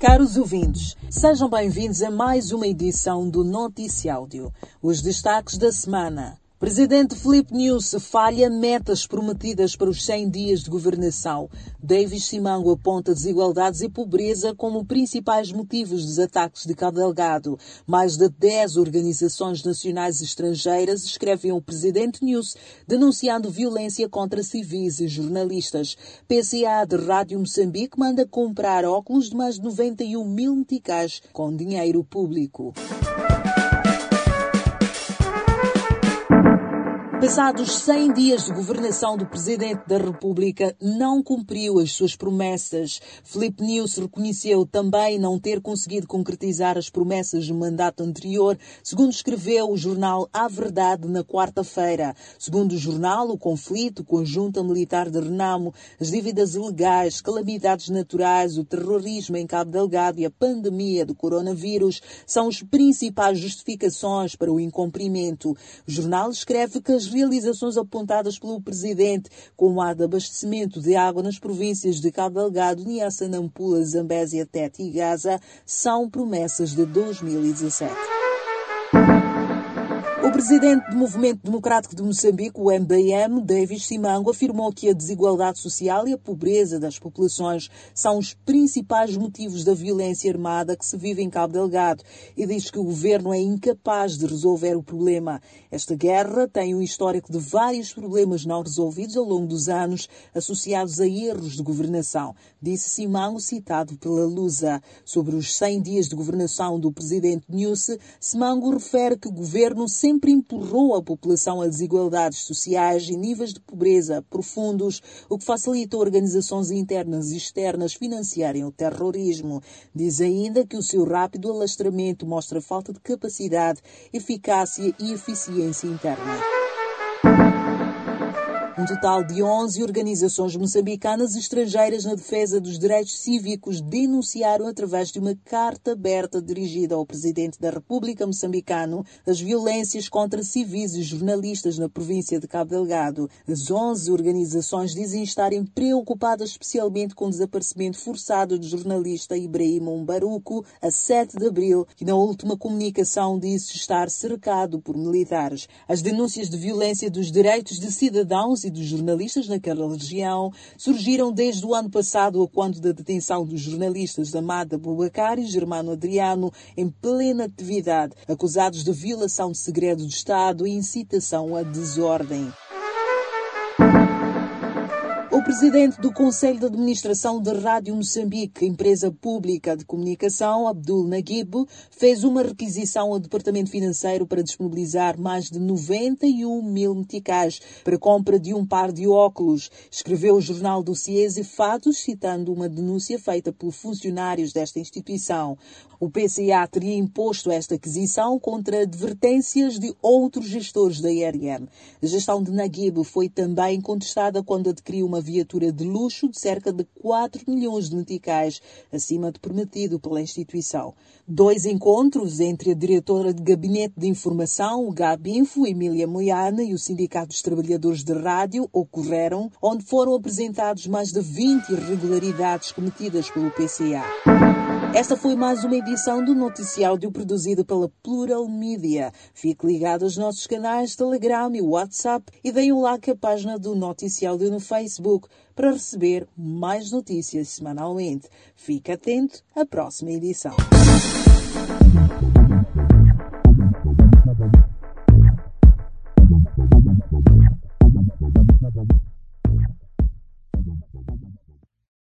Caros ouvintes, sejam bem-vindos a mais uma edição do Noticiáudio. Os destaques da semana. Presidente Felipe News falha metas prometidas para os 100 dias de governação. Davis Simango aponta desigualdades e pobreza como principais motivos dos ataques de Cabo Delgado. Mais de 10 organizações nacionais e estrangeiras escrevem o Presidente News denunciando violência contra civis e jornalistas. PCA de Rádio Moçambique manda comprar óculos de mais de 91 mil meticais com dinheiro público. Passados 100 dias de governação do Presidente da República, não cumpriu as suas promessas. Felipe News reconheceu também não ter conseguido concretizar as promessas do mandato anterior, segundo escreveu o jornal A Verdade na quarta-feira. Segundo o jornal, o conflito com a junta militar de Renamo, as dívidas ilegais, calamidades naturais, o terrorismo em Cabo Delgado e a pandemia do coronavírus são as principais justificações para o incumprimento. O jornal escreve que as realizações apontadas pelo Presidente, como a de abastecimento de água nas províncias de Cabo Delgado, Niassa, Nampula, Zambésia, Tete e Gaza, são promessas de 2017. Presidente do Movimento Democrático de Moçambique, o MBM, Davis Simango, afirmou que a desigualdade social e a pobreza das populações são os principais motivos da violência armada que se vive em Cabo Delgado e diz que o governo é incapaz de resolver o problema. Esta guerra tem um histórico de vários problemas não resolvidos ao longo dos anos, associados a erros de governação, disse Simango, citado pela Lusa. Sobre os 100 dias de governação do presidente Nuse, Simango refere que o governo sempre empurrou a população a desigualdades sociais e níveis de pobreza profundos, o que facilitou organizações internas e externas financiarem o terrorismo. Diz ainda que o seu rápido alastramento mostra falta de capacidade, eficácia e eficiência interna. Um total de 11 organizações moçambicanas estrangeiras na defesa dos direitos cívicos denunciaram através de uma carta aberta dirigida ao Presidente da República moçambicano as violências contra civis e jornalistas na província de Cabo Delgado. As 11 organizações dizem estarem preocupadas especialmente com o desaparecimento forçado do jornalista Ibrahim Umbaruco a 7 de abril, que na última comunicação disse estar cercado por militares. As denúncias de violência dos direitos de cidadãos e dos jornalistas naquela região surgiram desde o ano passado, a quando da detenção dos jornalistas Amada Bubacar e Germano Adriano em plena atividade, acusados de violação de segredo de Estado e incitação à desordem. O presidente do Conselho de Administração da Rádio Moçambique, empresa pública de comunicação, Abdul Naguib, fez uma requisição ao Departamento Financeiro para disponibilizar mais de 91 mil meticais para compra de um par de óculos. Escreveu o jornal do e Fatos, citando uma denúncia feita por funcionários desta instituição. O PCA teria imposto esta aquisição contra advertências de outros gestores da IRM. A gestão de Naguib foi também contestada quando adquiriu uma viatura de luxo de cerca de 4 milhões de meticais, acima do permitido pela instituição. Dois encontros entre a diretora de Gabinete de Informação, o Gabinfo, Emília Moiana, e o Sindicato dos Trabalhadores de Rádio ocorreram, onde foram apresentados mais de 20 irregularidades cometidas pelo PCA. Esta foi mais uma edição do Noticiáudio produzido pela Plural Media. Fique ligado aos nossos canais Telegram e WhatsApp e deem um like à página do Noticiáudio no Facebook para receber mais notícias semanalmente. Fique atento à próxima edição.